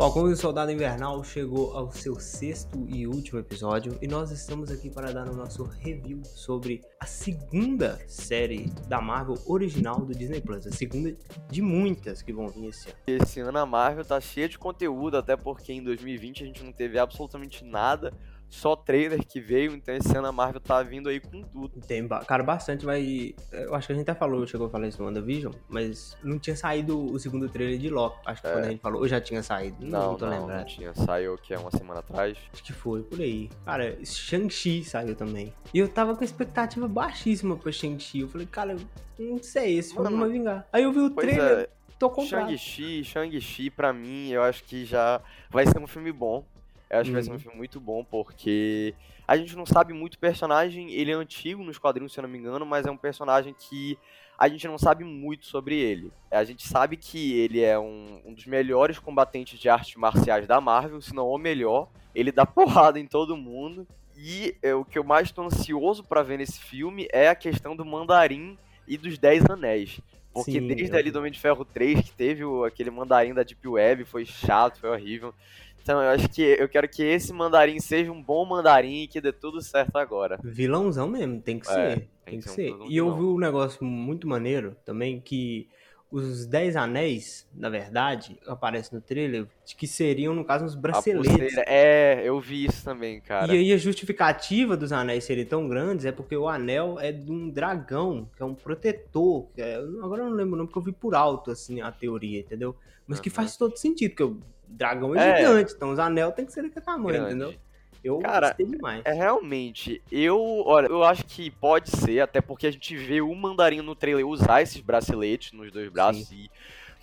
Falcão e o Soldado Invernal chegou ao seu sexto e último episódio e nós estamos aqui para dar o nosso review sobre a segunda série da Marvel original do Disney Plus, a segunda de muitas que vão vir esse ano. Esse ano a Marvel tá cheia de conteúdo, até porque em 2020 a gente não teve absolutamente nada só trailer que veio, então esse ano a Marvel tá vindo aí com tudo. Tem, cara, bastante vai. Eu acho que a gente até falou, chegou a falar isso no WandaVision, mas não tinha saído o segundo trailer de Loki. Acho que é. quando a gente falou, ou já tinha saído. Não, não tô não, lembrando. Não tinha. Saiu que é uma semana atrás. Acho que foi, por aí. Cara, Shang-Chi saiu também. E eu tava com expectativa baixíssima pra Shang-Chi. Eu falei, cara, não sei, esse filme não vai vingar. Aí eu vi o trailer. É. Tô comprado. Shang-Chi, Shang-Chi, pra mim, eu acho que já vai ser um filme bom. Eu acho que vai ser um uhum. filme muito bom, porque a gente não sabe muito o personagem, ele é antigo nos quadrinhos, se eu não me engano, mas é um personagem que a gente não sabe muito sobre ele. A gente sabe que ele é um, um dos melhores combatentes de artes marciais da Marvel, se não o melhor. Ele dá porrada em todo mundo. E é, o que eu mais estou ansioso para ver nesse filme é a questão do Mandarim e dos Dez Anéis. Porque Sim, desde eu... ali do Homem de Ferro 3, que teve o, aquele mandarim da Deep Web, foi chato, foi horrível. Então eu acho que eu quero que esse mandarim seja um bom mandarim e que dê tudo certo agora. Vilãozão mesmo, tem que é, ser. Tem, tem que, ser. Um e eu vi um negócio muito maneiro também que os Dez Anéis, na verdade, aparece no trailer, que seriam, no caso, uns braceletes. É, eu vi isso também, cara. E aí a justificativa dos anéis serem tão grandes é porque o anel é de um dragão, que é um protetor. Que é, agora eu não lembro o nome, porque eu vi por alto, assim, a teoria, entendeu? Mas uhum. que faz todo sentido, porque o dragão é, gigante, então os anel tem que ser daquele tamanho, grande. entendeu? Eu Cara, gostei demais. É realmente, eu, olha, eu acho que pode ser, até porque a gente vê o mandarim no trailer usar esses braceletes nos dois braços Sim. e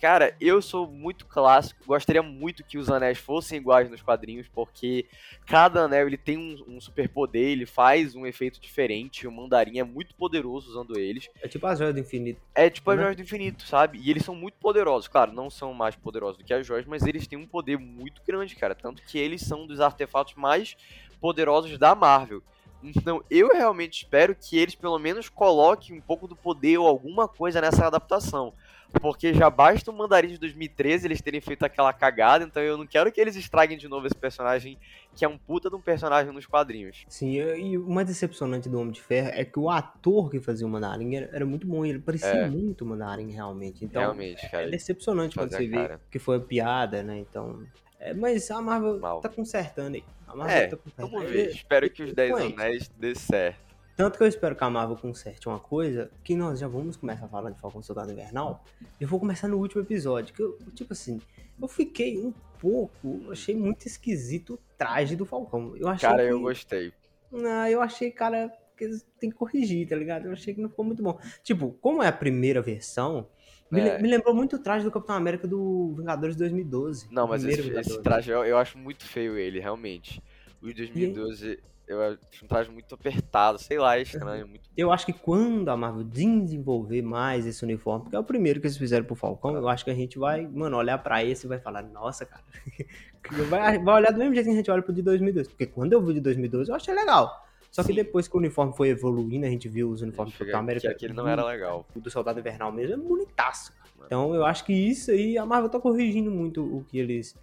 Cara, eu sou muito clássico, gostaria muito que os anéis fossem iguais nos quadrinhos, porque cada anel ele tem um, um superpoder, ele faz um efeito diferente, o mandarim é muito poderoso usando eles. É tipo as joias do infinito. É tipo as né? joias do infinito, sabe? E eles são muito poderosos, claro, não são mais poderosos do que as joias, mas eles têm um poder muito grande, cara, tanto que eles são dos artefatos mais poderosos da Marvel. Então, eu realmente espero que eles pelo menos coloquem um pouco do poder ou alguma coisa nessa adaptação. Porque já basta o Mandarim de 2013 eles terem feito aquela cagada, então eu não quero que eles estraguem de novo esse personagem, que é um puta de um personagem nos quadrinhos. Sim, e o mais decepcionante do Homem de Ferro é que o ator que fazia o Mandarim era, era muito bom, ele parecia é. muito o Mandarim realmente. Então, realmente, cara. É decepcionante quando você vê que foi a piada, né? Então. É, mas a Marvel Mal. tá consertando aí. A Marvel é, tá consertando. Vamos ver. Espero que os 10 anéis dê certo. Tanto que eu espero que a Marvel conserte uma coisa, que nós já vamos começar a falar de Falcão Soldado Invernal. Eu vou começar no último episódio, que eu, tipo assim, eu fiquei um pouco, achei muito esquisito o traje do Falcão. Eu achei cara, que, eu gostei. Não, eu achei, cara, que eles têm que corrigir, tá ligado? Eu achei que não ficou muito bom. Tipo, como é a primeira versão, me, é. me, lembrou muito o traje do Capitão América do Vingadores de 2012. Não, mas esse, esse, traje eu, eu, acho muito feio ele, realmente. O de 2012 e eu acho um traje muito apertado, sei lá, é estranho. Muito... Eu acho que quando a Marvel desenvolver mais esse uniforme, porque é o primeiro que eles fizeram pro Falcão, eu acho que a gente vai, mano, olhar para esse e vai falar, nossa, cara. vai, vai olhar do mesmo jeito que a gente olha pro de 2012. Porque quando eu vi de 2012, eu achei legal. Só que Sim. depois que o uniforme foi evoluindo, a gente viu os uniformes do Capitão América. Que aquele não era legal. O do Soldado Invernal mesmo é bonitaço. Então eu acho que isso aí, a Marvel tá corrigindo muito o que eles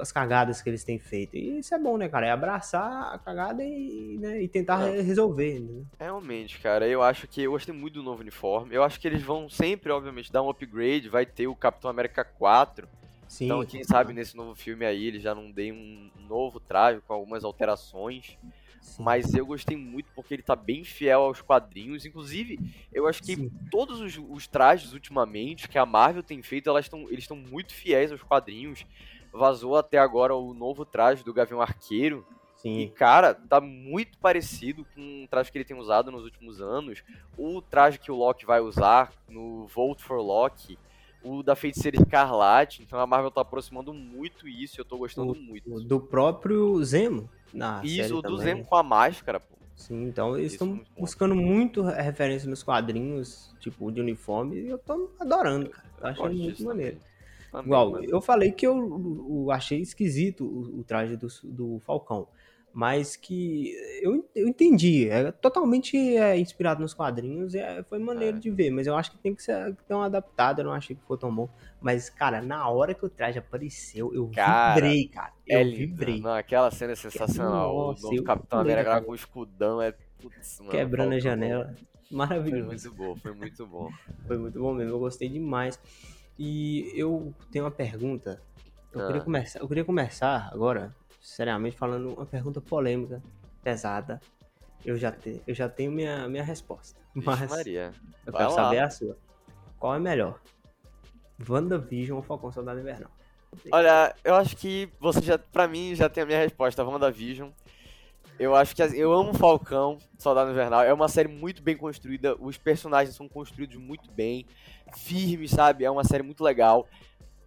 as cagadas que eles têm feito. E isso é bom, né, cara? É abraçar a cagada e, né, e tentar é. resolver. Né? Realmente, cara, eu acho que eu gostei muito do novo uniforme. Eu acho que eles vão sempre, obviamente, dar um upgrade. Vai ter o Capitão América 4. Sim, então, quem sabe nesse novo filme aí eles já não deem um novo traje com algumas alterações. Sim. Mas eu gostei muito porque ele tá bem fiel aos quadrinhos. Inclusive, eu acho que Sim. todos os, os, trajes ultimamente que a Marvel tem feito, elas tão, eles estão muito fiéis aos quadrinhos vazou até agora o novo traje do Gavião Arqueiro. Sim. E, cara, tá muito parecido com o traje que ele tem usado nos últimos anos. O traje que o Loki vai usar no Vote for Loki. O da Feiticeira Escarlate. Então a Marvel tá aproximando muito isso. Eu tô gostando o, muito. Do próprio Zemo. Na isso, o do Zemo com a máscara, pô. Sim, então eles estão buscando muito referência nos quadrinhos, tipo, de uniforme, e eu tô adorando, cara. Eu achei muito maneiro. Também. Igual, eu falei que eu, eu achei esquisito o, o traje do, do, Falcão. Mas que eu, eu entendi, é totalmente é, inspirado nos quadrinhos, é, foi maneiro é. de ver, mas eu acho que tem que ser tão adaptado, eu não achei que foi tão bom. Mas, cara, na hora que o traje apareceu, eu cara, vibrei, cara. Eu é vibrei. Não, aquela cena é sensacional. Nossa, o Capitão América com o escudão é. Putz, mano, Quebrando a janela. Maravilhoso. Foi muito bom, foi muito bom. foi muito bom mesmo, eu gostei demais. E eu tenho uma pergunta. Eu, ah. queria, começar, eu queria começar agora seriamente falando uma pergunta polêmica, pesada. Eu já, te, eu já tenho minha, minha resposta. Mas Maria. eu Vai quero lá. saber a sua. Qual é melhor? WandaVision ou Falcão Soldado Invernal? Olha, eu acho que você já, pra mim, já tem a minha resposta, WandaVision. Eu acho que eu amo Falcão, Soldado Invernal. É uma série muito bem construída. Os personagens são construídos muito bem, firmes, sabe? É uma série muito legal.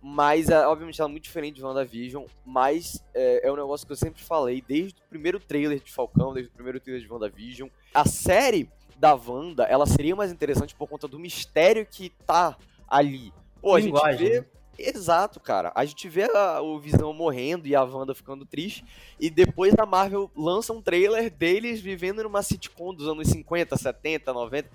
Mas, é, obviamente, ela é muito diferente de WandaVision. Mas é, é um negócio que eu sempre falei, desde o primeiro trailer de Falcão, desde o primeiro trailer de WandaVision. A série da Wanda, ela seria mais interessante por conta do mistério que tá ali. Pô, a gente vê... Né? Exato, cara. A gente vê a, o Visão morrendo e a Wanda ficando triste. E depois a Marvel lança um trailer deles vivendo numa sitcom dos anos 50, 70, 90.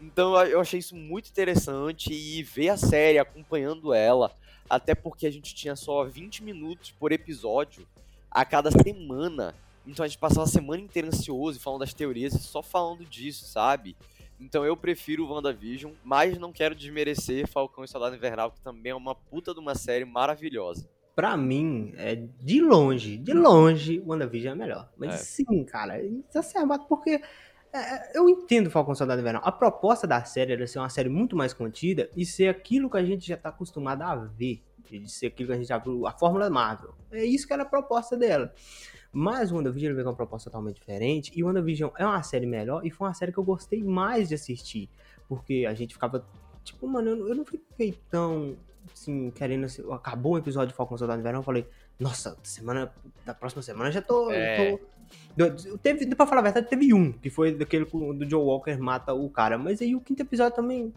Então eu achei isso muito interessante. E ver a série acompanhando ela até porque a gente tinha só 20 minutos por episódio a cada semana. Então a gente passava a semana inteira ansioso falando das teorias e só falando disso, sabe? Então eu prefiro o WandaVision, mas não quero desmerecer Falcão e Soldado Invernal, que também é uma puta de uma série maravilhosa. Pra mim, é de longe, de longe, WandaVision é melhor. Mas é. sim, cara, exacerbado porque é, é, eu entendo Falcão Soldado Invernal. A proposta da série era ser uma série muito mais contida e ser aquilo que a gente já tá acostumado a ver. De ser aquilo que a gente já viu, a Fórmula Marvel. É isso que era a proposta dela. Mas o WandaVision veio com uma proposta totalmente diferente. E o WandaVision é uma série melhor e foi uma série que eu gostei mais de assistir. Porque a gente ficava. Tipo, mano, eu, eu não fiquei tão. Assim, querendo. Acabou o episódio de Falcão Soldado Invernal. Eu falei, nossa, semana. Da próxima semana já tô. É. tô Teve, pra falar a verdade, teve um, que foi daquele do Joe Walker mata o cara. Mas aí o quinto episódio também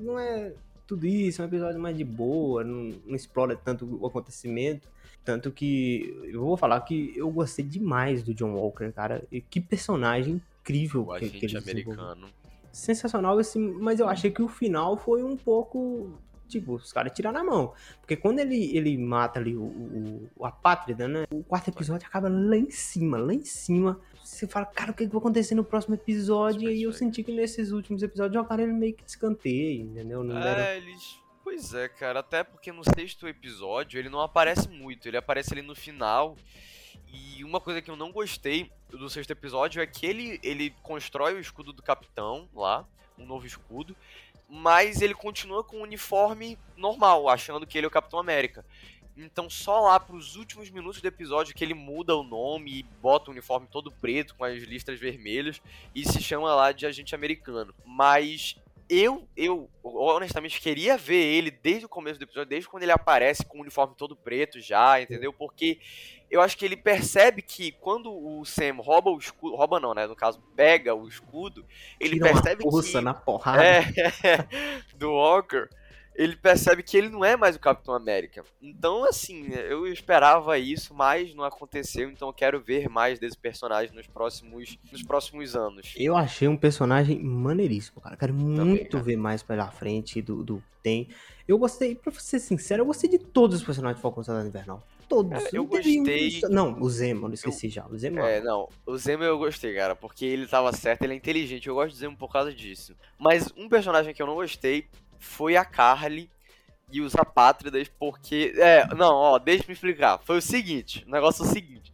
não é tudo isso, é um episódio mais de boa, não, não explora tanto o acontecimento. Tanto que eu vou falar que eu gostei demais do John Walker, cara. E que personagem incrível o que, que ele americano. Sensacional, assim, mas eu achei que o final foi um pouco tipo, os caras tiram na mão. Porque quando ele, ele mata ali o, o, o Apátrida, né? O quarto episódio acaba lá em cima, lá em cima. Você fala, cara, o que, que vai acontecer no próximo episódio? E aí eu senti que nesses últimos episódios jogaram ele meio que de escanteio, entendeu? Não deram... É, eles. Pois é, cara, até porque no sexto episódio ele não aparece muito, ele aparece ali no final. E uma coisa que eu não gostei do sexto episódio é que ele, ele constrói o escudo do capitão lá, um novo escudo, mas ele continua com o uniforme normal, achando que ele é o Capitão América. Então só lá para os últimos minutos do episódio que ele muda o nome e bota o uniforme todo preto com as listras vermelhas e se chama lá de agente americano. Mas eu, eu honestamente queria ver ele desde o começo do episódio, desde quando ele aparece com o uniforme todo preto já, entendeu? Porque eu acho que ele percebe que quando o Sam rouba o escudo, rouba não, né? No caso, pega o escudo, ele Tira percebe uma que na porrada. É, do Walker, ele percebe que ele não é mais o Capitão América. Então, assim, eu esperava isso, mas não aconteceu, então eu quero ver mais desse personagem nos próximos, nos próximos anos. Eu achei um personagem maneiríssimo, cara. Quero Também, muito cara. ver mais pela frente do, do tem. Eu gostei, pra ser sincero, eu gostei de todos os personagens de Falcão Soldado Invernal. Todos. É, eu gostei. Não, o Zemo, não esqueci eu... já. O Zemo. É, não. O Zemo eu gostei, cara, porque ele tava certo, ele é inteligente. Eu gosto do Zemo por causa disso. Mas um personagem que eu não gostei foi a Carly e os apátridas, porque. É, não, ó, deixa eu me explicar. Foi o seguinte: o negócio é o seguinte.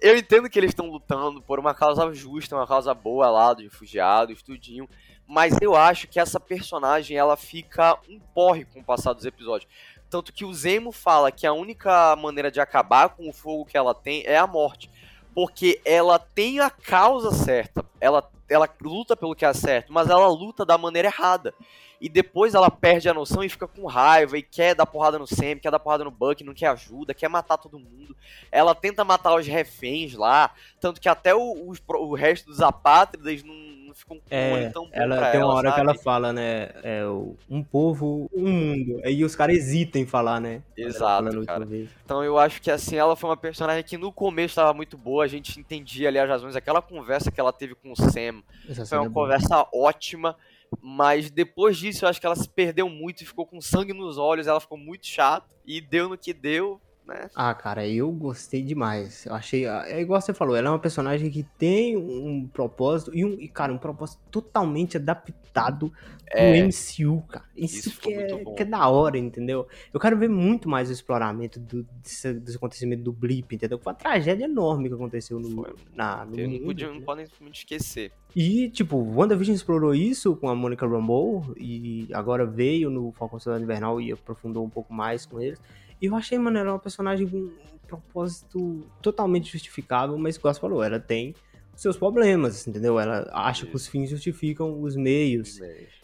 Eu entendo que eles estão lutando por uma causa justa, uma causa boa lá dos refugiados, tudinho. Mas eu acho que essa personagem ela fica um porre com o passar dos episódios. Tanto que o Zemo fala que a única maneira de acabar com o fogo que ela tem é a morte. Porque ela tem a causa certa. Ela, ela luta pelo que é certo, mas ela luta da maneira errada e depois ela perde a noção e fica com raiva e quer dar porrada no Sam, quer dar porrada no Buck, não quer ajuda, quer matar todo mundo. Ela tenta matar os reféns lá, tanto que até o, o, o resto dos apátridas não, ficou um é, tão bom ela Tem uma hora sabe? que ela fala, né? É, um povo, um mundo. Aí os caras hesitam em falar, né? Exato, cara. Então eu acho que assim, ela foi uma personagem que no começo estava muito boa, a gente entendia ali as razões. Aquela conversa que ela teve com o Sam Essa foi uma é conversa ótima. Mas depois disso, eu acho que ela se perdeu muito e ficou com sangue nos olhos. Ela ficou muito chata e deu no que deu né? Ah, cara, eu gostei demais. Eu achei. Ah, é igual você falou, ela é uma personagem que tem um propósito e, um, e cara, um propósito totalmente adaptado é, pro MCU, cara. Isso, isso que, é, que é da hora, entendeu? Eu quero ver muito mais o exploramento do, desse, desse acontecimento do Blip, entendeu? Foi uma tragédia enorme que aconteceu no, Foi. na, no mundo. Não, podia, não podem esquecer. E, tipo, WandaVision explorou isso com a Monica Rambeau e agora veio no Falcão Soldado Invernal e aprofundou um pouco mais com eles. E eu achei, mano, ela é uma personagem com um propósito totalmente justificável, mas igual você falou, ela tem seus problemas, entendeu? Ela acha que os fins justificam os meios.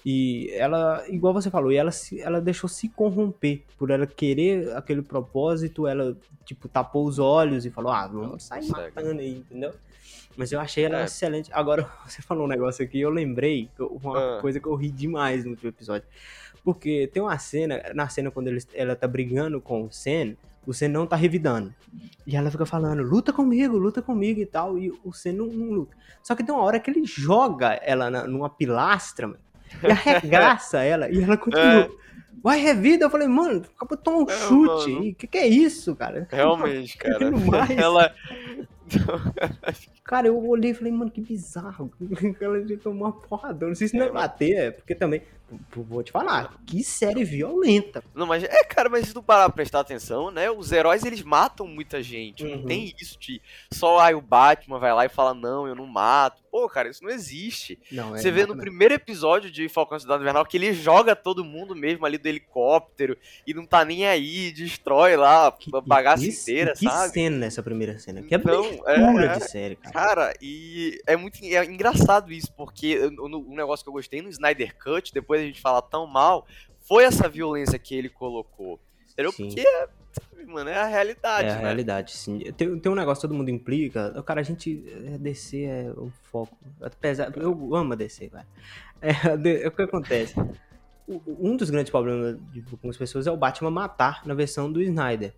E ela, igual você falou, e ela, se, ela deixou se corromper por ela querer aquele propósito, ela, tipo, tapou os olhos e falou, ah, vamos sair matando aí, entendeu? Mas eu achei ela é. excelente. Agora, você falou um negócio aqui, eu lembrei uma ah. coisa que eu ri demais no último episódio. Porque tem uma cena, na cena quando ele, ela tá brigando com o Sen, o Sen não tá revidando. E ela fica falando, luta comigo, luta comigo e tal, e o Sen não, não luta. Só que tem uma hora que ele joga ela na, numa pilastra, mano, e arregaça ela, e ela continua. É. Vai revida, eu falei, mano, acabou de tomar um é, chute. O que, que é isso, cara? Realmente, cara. Ela, Cara, eu olhei e falei, mano, que bizarro. Ela já tomou uma porrada. Não sei se não é bater, é porque também. Vou te falar, que série violenta. Não, mas é, cara, mas se tu parar pra prestar atenção, né? Os heróis eles matam muita gente. Uhum. Não tem isso de só aí o Batman vai lá e fala, não, eu não mato. Pô, cara, isso não existe. Não, é Você vê no primeiro episódio de Falcão Cidade Invernal que ele joga todo mundo mesmo ali do helicóptero e não tá nem aí, destrói lá a bagaça inteira, que sabe? Que cena nessa primeira cena. Que então, é, é de série, cara. Cara, e é muito é engraçado isso, porque o negócio que eu gostei no Snyder Cut, depois a gente fala tão mal, foi essa violência que ele colocou. Entendeu? Sim. Porque, mano, é a realidade. É a né? realidade, sim. Tem, tem um negócio que todo mundo implica. Cara, a gente. É, DC é o foco. Apesar, eu amo a DC, velho. É, é, o que acontece? Um dos grandes problemas de, com as pessoas é o Batman matar na versão do Snyder.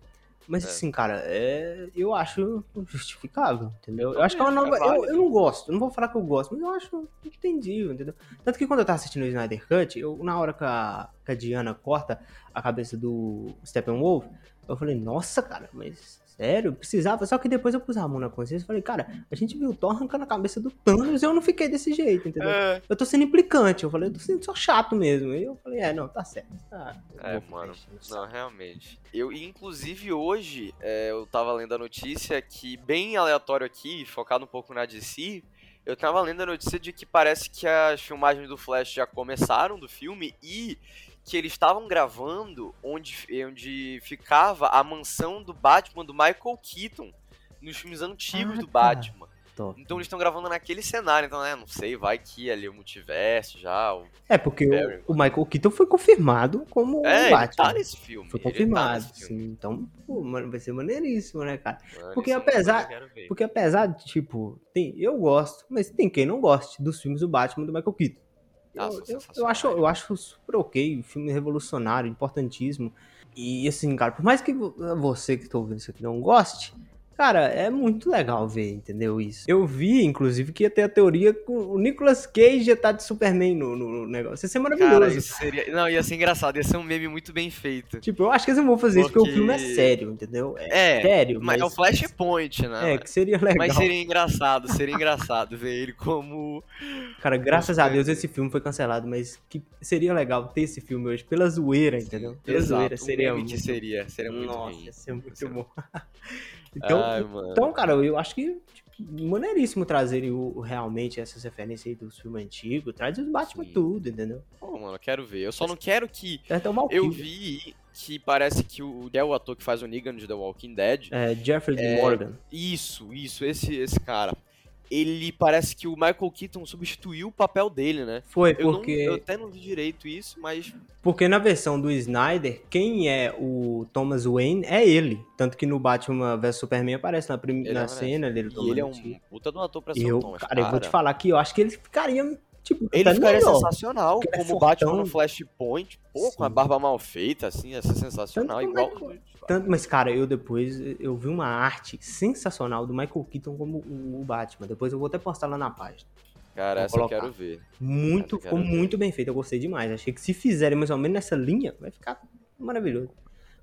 Mas é. assim, cara, é, eu acho justificável, entendeu? Eu, acho que é uma nova. Eu, eu, não gosto, não vou falar que eu gosto, mas eu acho entendível, entendeu? Tanto que quando eu tava assistindo o Snyder Cut, eu, na hora que a, que a Diana corta a cabeça do Steppenwolf, eu falei, nossa, cara, mas Sério, precisava. Só que depois eu pus a mão na consciência e falei, cara, a gente viu o Thor arrancando a cabeça do Thanos e eu não fiquei desse jeito, entendeu? É. Eu tô sendo implicante. Eu falei, eu tô sendo só chato mesmo. E eu falei, é, não, tá certo. Tá, é, mano. Não, realmente. Eu, inclusive, hoje, é, eu tava lendo a notícia que, bem aleatório aqui, focado um pouco na DC, eu tava lendo a notícia de que parece que as filmagens do Flash já começaram do filme e que eles estavam gravando onde, onde ficava a mansão do Batman do Michael Keaton nos filmes antigos ah, do tá. Batman. Top. Então eles estão gravando naquele cenário, então, né, não sei, vai que ali o multiverso já. O é, porque o, o, Michael Keaton foi confirmado como é, o Batman. Ele tá nesse filme. Foi tá confirmado, tá sim. Então, pô, mano, vai ser maneiríssimo, né, cara? Mano, porque apesar, porque apesar de, tipo, tem, eu gosto, mas tem quem não goste dos filmes do Batman do Michael Keaton. Eu, eu, eu, acho, eu acho super ok, filme revolucionário, importantíssimo. E assim, cara, por mais que você que tá ouvindo isso aqui não goste, Cara, é muito legal ver, entendeu? Isso. Eu vi, inclusive, que ia ter a teoria com o Nicolas Cage ia estar tá de Superman no, no negócio. Ia ser maravilhoso. Cara, isso seria... Não, ia ser engraçado, ia ser um meme muito bem feito. Tipo, eu acho que eles não vão fazer porque... isso porque o filme é sério, entendeu? É, é sério. Mas é o Flashpoint, né? É, que seria legal. Mas seria engraçado, seria engraçado ver ele como. Cara, graças a Deus esse filme foi cancelado, mas que seria legal ter esse filme hoje pela zoeira, entendeu? Pela Exato, zoeira seria. muito... seria, seria muito Nossa, ruim. ia ser muito bom. Então, Ai, então cara, eu acho que tipo, maneiríssimo trazer o, realmente essas referências aí dos filmes antigos. Traz os Batman Sim. tudo, entendeu? Pô, mano, eu quero ver. Eu só não quero que. É até eu vi que parece que o, é o ator que faz o Negan de The Walking Dead. É, Jeffrey é, Morgan. Isso, isso, esse, esse cara ele parece que o Michael Keaton substituiu o papel dele, né? Foi, porque. Eu, não, eu, até não vi direito isso, mas. Porque na versão do Snyder, quem é o Thomas Wayne é ele. Tanto que no Batman vs Superman aparece na, prim... na cena dele. E ele é um puta do ator pra ser eu, o Thomas. Cara, cara, eu vou te falar que eu acho que ele ficaria Tipo, ele tá ficaria melhor. sensacional é como Batman fortão. no Flashpoint. Pô, com a Sim. barba mal feita, assim, ia ser sensacional. Tanto Igual. como Tanto, mas, cara, eu depois eu vi uma arte sensacional do Michael Keaton como o Batman. Depois eu vou até postar lá na página. Cara, Vou essa eu quero ver. Muito, Essa ficou ver. muito bem feito. Eu gostei demais. Achei que se fizerem mais ou menos nessa linha, vai ficar maravilhoso.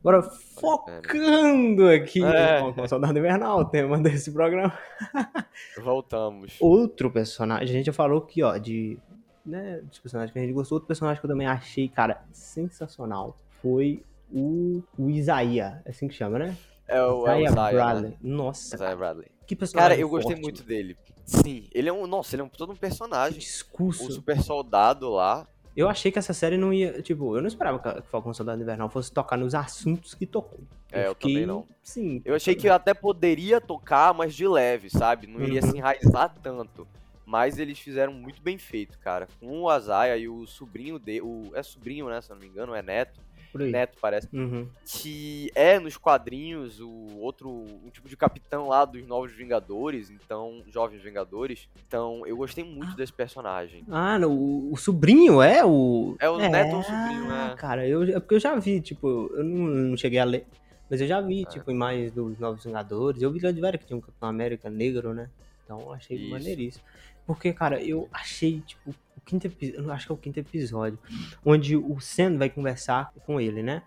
Agora, focando aqui É. Falcão Soldado Invernal, o tema desse programa. Voltamos. Outro personagem, a gente já falou aqui, ó, de. Né, dos personagens que a gente gostou. Outro personagem que eu também achei, cara, sensacional foi o, o Isaiah. É assim que chama, né? É o, é o Isaiah Isaiah, Bradley. né? Nossa, Isaiah Bradley. que personagem. Cara, eu gostei forte, muito mano. dele. Sim, ele é um. Nossa, ele é um todo um Que personagem. discurso. O super soldado lá. Eu achei que essa série não ia. Tipo, eu não esperava que Falcão Soldado Invernal fosse tocar nos assuntos que tocou. É, eu também não. Sim. Eu achei que até poderia tocar, mas de leve, sabe? Não iria Uhum. se enraizar tanto. Mas eles fizeram muito bem feito, cara. Com o Azaia e o sobrinho dele. O, é sobrinho, né? Se eu não me engano, é neto. Neto, parece. Uhum. Que é nos quadrinhos o outro. Um tipo de capitão lá dos Novos Vingadores. Então, Jovens Vingadores. Então, eu gostei muito desse personagem. Ah, o, o sobrinho é o. É o neto ou o sobrinho, ah, é. Cara, eu, é porque eu já vi, tipo, eu não, não cheguei a ler, mas eu já vi, É. tipo, imagens dos Novos Vingadores. Eu vi lá de velho que tinha um Capitão América negro, né? Então achei Isso. maneiríssimo. Porque, cara, eu achei, tipo, o quinto episódio, acho que é o quinto episódio, onde o Sam vai conversar com ele, né?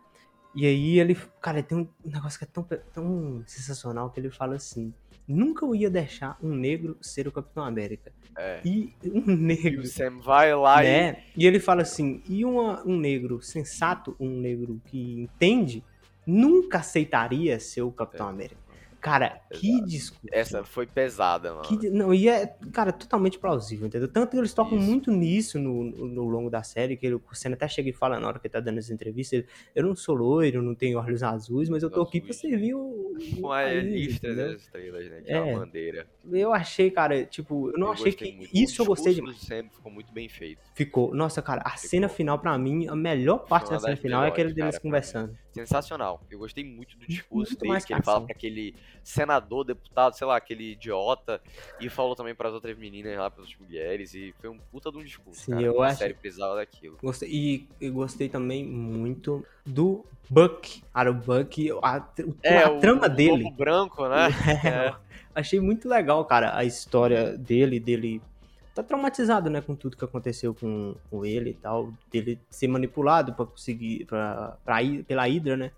E aí ele, cara, tem um negócio que é tão, tão sensacional que ele fala assim: nunca eu ia deixar um negro ser o Capitão América. É. E um E negro o Sam vai lá e. né? E ele fala assim: e uma- um negro sensato, um negro que entende, nunca aceitaria ser o Capitão É. América. Cara, que discurso. Essa foi pesada, mano. Que não, e é, cara, totalmente plausível, entendeu? Tanto que eles tocam Isso. muito nisso no, no, longo da série, que ele, o Senna até chega e fala na hora que ele tá dando as entrevistas, eu não sou loiro, não tenho olhos azuis, mas eu tô aqui pra servir o, Com a lista entendeu? das estrelas, né? Que é, É. uma bandeira. Eu achei, cara, tipo, eu não Eu achei que... muito. Isso eu gostei demais. Sam ficou muito bem feito. Ficou. Nossa, cara, a Ficou. cena final pra mim, a melhor parte da cena final é aquele melhores, deles cara, conversando. Sensacional. Eu gostei muito do discurso Muito dele, que ele fala pra aquele senador, deputado, sei lá, aquele idiota, e falou também pras outras meninas lá, pras outras mulheres, e foi um puta de um discurso, Sim, cara. eu a acho- série precisava daquilo. Gostei, e gostei também muito do Buck. Cara, o Buck, a, o- a o, trama o dele. Branco, né? É, Achei muito legal, cara, a história dele, dele tá traumatizado, né, com tudo que aconteceu com, com ele e tal, dele ser manipulado pra conseguir, pra, pra, ir- pela Hydra, né,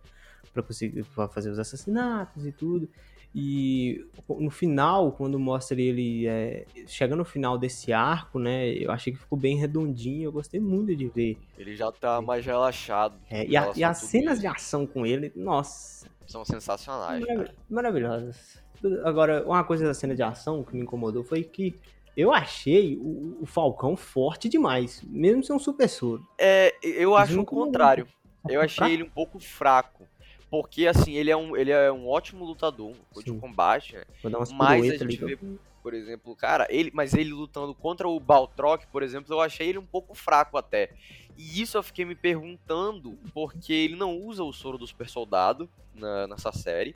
pra conseguir pra fazer os assassinatos e tudo. E no final, quando mostra ele é, chega no final desse arco, né, eu achei que ficou bem redondinho, eu gostei muito de ver. Ele já tá mais relaxado. É, e, a- e as cenas isso. de ação com ele, nossa, São sensacionais, Marav- cara. maravilhosas. Agora, uma coisa da cena de ação que me incomodou foi que eu achei o, o Falcão forte demais, mesmo ser um super soro. É, eu acho não o contrário. Eu achei ele um pouco fraco. Porque, assim, ele é um, ele é um ótimo lutador de Sim. combate, né? Vou dar umas Mas a ali. gente vê, pra- por exemplo, cara, ele, mas ele lutando contra o Baltrock, por exemplo, eu achei ele um pouco fraco até. E isso eu fiquei me perguntando, porque ele não usa o soro do super soldado na, nessa série.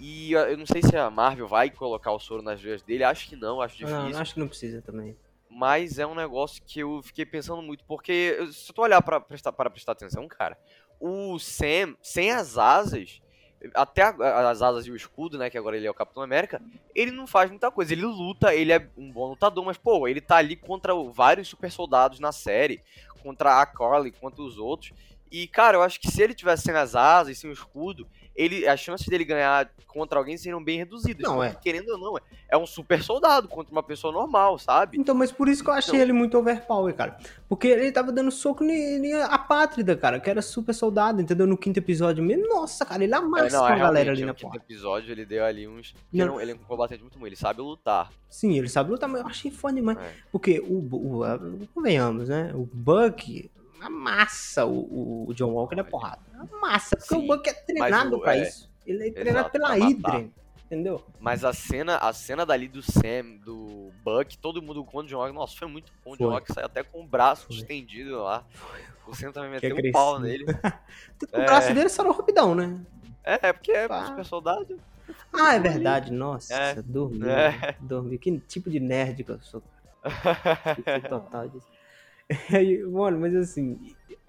E ah, eu não sei se a Marvel vai colocar o soro nas veias dele, acho que não, acho difícil. Não, acho que não precisa também. Mas é um negócio que eu fiquei pensando muito, porque se tu olhar pra prestar, para prestar atenção, cara, o Sam, sem as asas, até as asas e o escudo, né, que agora ele é o Capitão América, ele não faz muita coisa. Ele luta, ele é um bom lutador, mas, pô, ele tá ali contra vários super soldados na série, contra a Carly, contra os outros. E, cara, eu acho que se ele tivesse sem as asas e sem o escudo, ele, as chances dele ganhar contra alguém seriam bem reduzidas. Não, é. Querendo ou não, é, é um super soldado contra uma pessoa normal, sabe? Então, mas por isso que eu achei Não. ele muito overpower, cara. Porque ele tava dando soco em a Pátrida, cara, que era super soldado, entendeu? No quinto episódio mesmo. Nossa, cara, ele É, amassa não, com é a galera ali no na quinto porta. episódio ele deu ali uns... Não. não, ele é um combatente muito bom, ele sabe lutar. Sim, ele sabe lutar, mas eu achei foda demais. É. Porque o, o, a- convenhamos, né? O Buck amassa o, o John Walker na porrada. Amassa, porque Sim, o Buck é treinado pra é, isso. Ele é treinado exato, pela matar. Hydra, entendeu? Mas a cena, a cena dali do Sam, do Buck, todo mundo com o John Walker, nossa, foi muito bom. O John. Walker saiu até com o braço Foi. estendido lá. O Sam também meteu um pau nele. O É. braço dele sarou rapidão, né? É, é porque é super soldado. Ah, é verdade, nossa, É. dormi, É. dormi. Que tipo de nerd que eu sou. total disso. Mano, mas assim,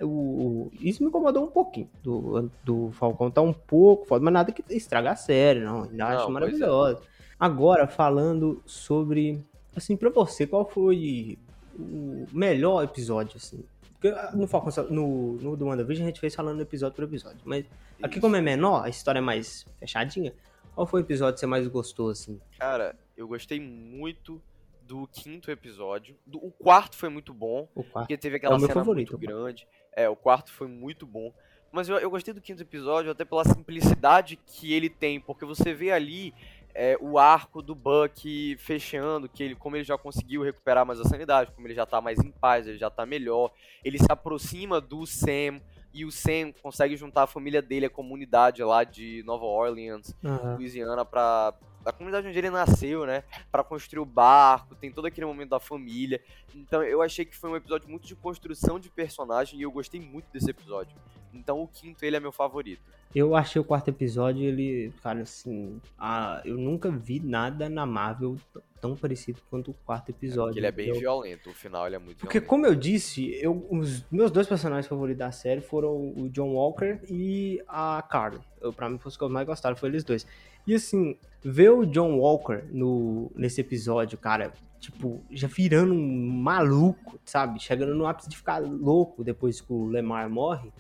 o, isso me incomodou um pouquinho. Do, do Falcão tá um pouco foda, mas nada que estraga a série, não. Ainda acho maravilhoso. É. Agora, falando sobre. Assim, pra você, qual foi o melhor episódio, assim? Porque ah, no Falcão, no, no do WandaVision a gente fez falando episódio por episódio. Mas aqui, como é menor, a história é mais fechadinha. Qual foi o episódio que você mais gostou, assim? Cara, eu gostei muito do quinto episódio. Do, o quarto foi muito bom. O quarto. Porque teve aquela é cena favorito, muito grande. É, o quarto foi muito bom. Mas eu, eu gostei do quinto episódio até pela simplicidade que ele tem. Porque você vê ali é, o arco do Buck fechando, que ele, como ele já conseguiu recuperar mais a sanidade, como ele já tá mais em paz, ele já tá melhor, ele se aproxima do Sam e o Sam consegue juntar a família dele, a comunidade lá de Nova Orleans, uhum. Louisiana, pra da comunidade onde ele nasceu, né? Para construir o barco, tem todo aquele momento da família. Então eu achei que foi um episódio muito de construção de personagem e eu gostei muito desse episódio. Então o quinto ele é meu favorito. Eu achei o quarto episódio, ele, cara, assim, ah, eu nunca vi nada na Marvel tão parecido quanto o quarto episódio. É ele é bem violento, o final ele é muito Porque, violento. como eu disse, eu, os meus dois personagens favoritos da série foram o John Walker e a Carly. Eu, pra mim, os que eu mais gostaram, foi eles dois. E assim, ver o John Walker no, nesse episódio, cara, tipo, já virando um maluco, sabe? Chegando no ápice de ficar louco depois que o Lemar morre.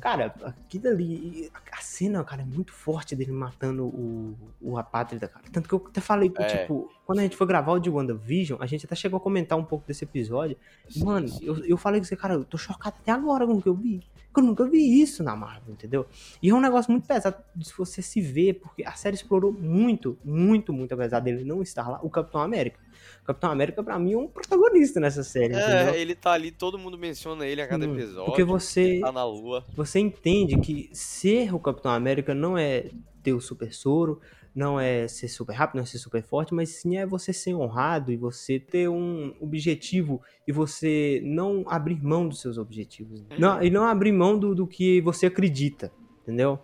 Cara, aquilo ali, a cena, cara, é muito forte dele matando o, o Apátrida, cara. Tanto que eu até falei, é. tipo, quando a gente foi gravar o de WandaVision, a gente até chegou a comentar um pouco desse episódio. Sim, Mano, sim. Eu, eu falei com você, cara, eu tô chocado até agora com o que eu vi. Eu nunca vi isso na Marvel, entendeu? E é um negócio muito pesado de você se ver, porque a série explorou muito, muito, muito, apesar dele não estar lá, o Capitão América. O Capitão América, pra mim, é um protagonista nessa série. É, entendeu? ele tá ali, todo mundo menciona ele a cada hum, episódio. Porque você. Tá na lua. Você entende que ser o Capitão América não é ter o super soro, não é ser super rápido, não é ser super forte, mas sim é você ser honrado e você ter um objetivo e você não abrir mão dos seus objetivos. Não, e não abrir mão do, do que você acredita, entendeu?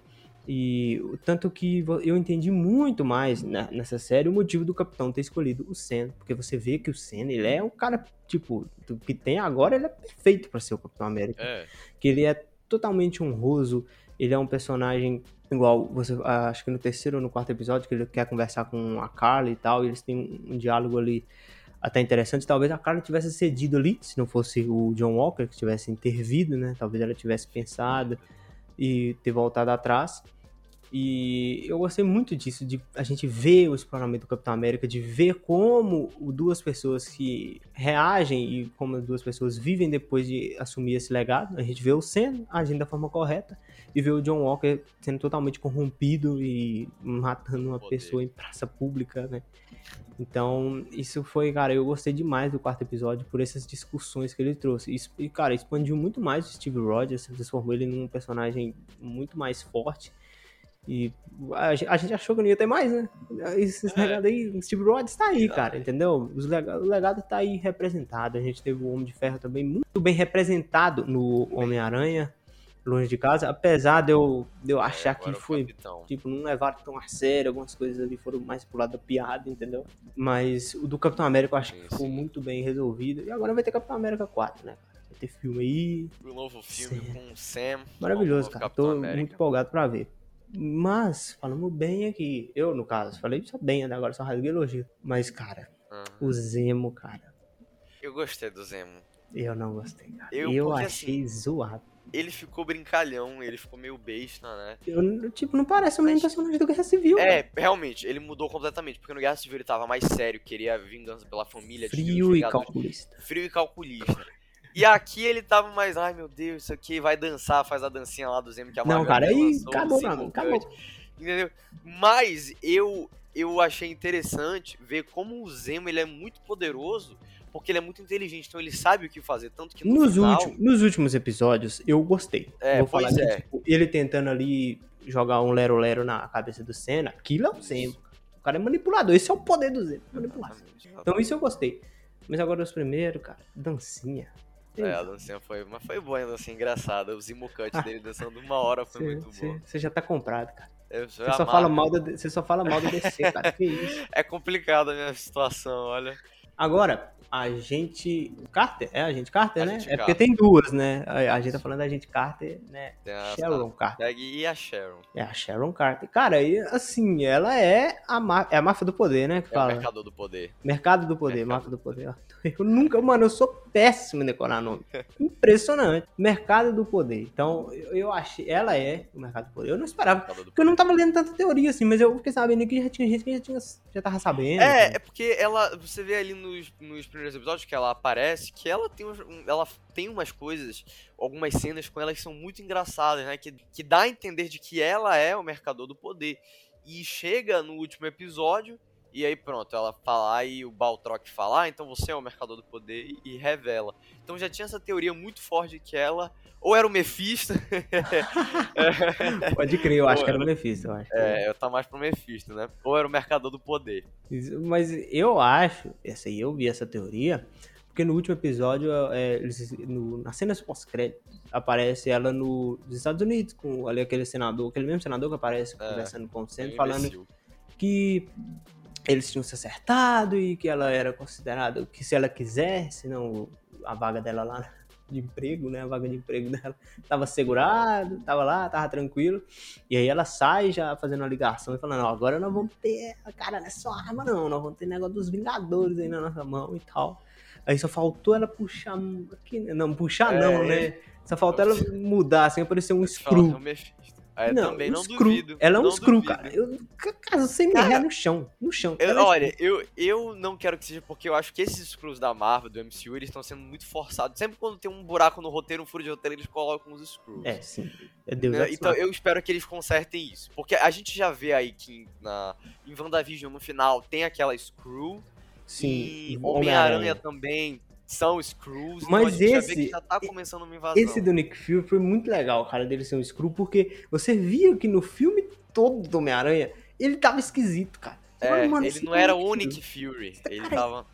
E tanto que eu entendi muito mais nessa série o motivo do capitão ter escolhido o Senna, porque você vê que o Senna, ele é um cara, tipo, do que tem agora, ele é perfeito para ser o Capitão América. É. Que ele é totalmente honroso, ele é um personagem igual você acho que no terceiro ou no quarto episódio que ele quer conversar com a Carla e tal, e eles têm um diálogo ali até interessante. Talvez a Carla tivesse cedido ali, se não fosse o John Walker que tivesse intervido, né? Talvez ela tivesse pensado e ter voltado atrás. E eu gostei muito disso, de a gente ver o exploramento do Capitão América, de ver como duas pessoas que reagem e como as duas pessoas vivem depois de assumir esse legado. A gente vê o Sam agindo da forma correta e vê o John Walker sendo totalmente corrompido e matando uma pessoa em praça pública, né? Então, isso foi, cara, eu gostei demais do quarto episódio por essas discussões que ele trouxe. E, cara, expandiu muito mais o Steve Rogers, transformou ele num personagem muito mais forte e a, gente achou que não ia ter mais, né? Esse é. legado aí, Steve Rogers tá aí, cara, entendeu? Os legado, o legado tá aí representado. A gente teve o Homem de Ferro também muito bem representado no Homem-Aranha, longe de casa, apesar de eu, de eu é, achar é, que foi, tipo, não levaram tão a sério, algumas coisas ali foram mais pro lado da piada, entendeu? Mas o do Capitão América eu acho que ficou muito bem resolvido. E agora vai ter Capitão América 4, né, Vai ter filme aí. O novo filme Sam. com o Sam. Maravilhoso, cara. Capitão Tô América. muito empolgado pra ver. Mas, falamos bem aqui. Eu, no caso, falei só bem, né? Agora só rasguei elogio. Mas, cara, uhum. o Zemo, cara. Eu gostei do Zemo. Eu não gostei, cara. Eu, eu achei assim, zoado. Ele ficou brincalhão, ele ficou meio besta, né? Eu, tipo, não parece o mesmo personagem do Guerra Civil. É, realmente, ele mudou completamente. Porque no Guerra Civil ele tava mais sério, queria vingança pela família. Frio e calculista. Frio e calculista. E aqui ele tava mais, ai meu Deus, isso aqui vai dançar, faz a dancinha lá do Zemo que a Não, cara, aí acabou, não, acabou. Entendeu? Mas eu eu achei interessante ver como o Zemo ele é muito poderoso, porque ele é muito inteligente, então ele sabe o que fazer, tanto que no nos, final... últimos, nos últimos episódios eu gostei. É, Vou falar é. tipo, ele tentando ali jogar um lero lero na cabeça do Senna, aquilo é o Zemo. O cara é manipulador, esse é o poder do Zemo, manipular. Então isso eu gostei. Mas agora os primeiros, cara, dancinha. É, a dancinha foi. Mas foi boa a dancinha engraçada. O Zimucut dele dançando uma hora foi cê, muito bom. Você já tá comprado, cara. Você só, fala mal da, você só fala mal do DC, cara. Que isso? É complicado a minha situação, olha. Agora, Agente Carter? É Agente Carter, A né? É porque tem duas, né? A, a gente tá falando da Agente Carter, né? Sharon Carter. E a Sharon. É a Sharon Carter. Cara, e assim, ela é a, má- é a máfia do poder, né? Que É o fala. Mercador do Poder. Mercado do Poder, Mercado máfia do Poder. Eu nunca, mano, eu sou péssimo em decorar nome. Impressionante. Mercado do Poder. Então, eu, eu achei. Ela é o Mercado do Poder. Eu não esperava. Do Porque eu não tava lendo tanta teoria assim, mas eu fiquei sabendo que já tinha gente que já, tinha, já tava sabendo. É, é porque ela. Você vê ali nos, nos primeiros episódios que ela aparece que ela tem, um- ela tem umas coisas, algumas cenas com ela que são muito engraçadas, né? Que, que dá a entender de que ela é o mercador do poder. E chega no último episódio, e aí pronto, ela fala, e o Baltrock fala, ah, então você é o mercador do poder, e, revela. Então já tinha essa teoria muito forte de que ela. Ou era o Mephisto. Pode crer, eu acho que era o Mephisto, eu acho. é, tá mais pro Mephisto, né? Ou era o mercador do poder. Mas eu acho, essa aí eu vi essa teoria, porque no último episódio, é, eles- no- nas cenas pós-crédito, aparece ela no, nos Estados Unidos, com ali aquele senador, aquele mesmo senador que aparece É, conversando com o Bem falando que eles tinham se acertado e que ela era considerada, que se ela quisesse, não, a vaga dela lá de emprego, né, a vaga de emprego dela, tava segurado, tava lá, tava tranquilo, e aí ela sai já fazendo uma ligação e falando, ó, agora nós vamos ter, cara, não é só arma não, nós vamos ter negócio dos Vingadores aí na nossa mão e tal. Aí só faltou ela puxar, aqui, né, não, puxar É, não, né, só faltou ela mudar, assim, aparecer um que é screw. o Mephisto. Aí eu também um não screw. duvido. Ela é um não screw, duvido. cara. Eu, caso sem me Cara, errar no chão. No chão. Eu- Ela é olha, eu, eu não quero que seja porque eu acho que esses screws da Marvel, do MCU, eles estão sendo muito forçados. Sempre quando tem um buraco no roteiro, um furo de roteiro, eles colocam os screws. É, sim. É Deus Né? Então eu espero que eles consertem isso. Porque a gente já vê aí que em- na, em WandaVision, no final, tem aquela screw. Sim. e Homem-Aranha também são screws. então Mas já vê esse- que já tá começando uma invasão. Esse do Nick Fury foi muito legal, cara, dele ser um screw, porque você via que no filme todo do Homem-Aranha, ele tava esquisito, cara. É, mano, ele não era o Fury- Nick Fury. Ele Cara, tava.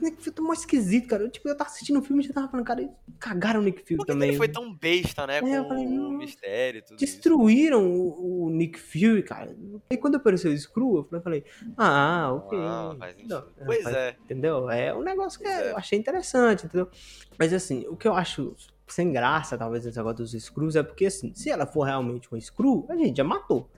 O Nick Fury tá mais esquisito, cara. Eu, tipo, eu tava assistindo o filme e já tava falando, cara, eles cagaram o Nick Fury também. ele foi tão besta, né? É, com eu falei, o "Nossa, mistério tudo. Destruíram o, o Nick Fury, cara. E quando apareceu o Screw, eu falei, ah, ok. Ah, faz sentido. Não, Pois faz- é. Entendeu? É um negócio que Pois é. eu achei interessante, entendeu? Mas assim, o que eu acho sem graça, talvez, nesse negócio dos screws, é porque assim, se ela for realmente uma screw, a gente já matou.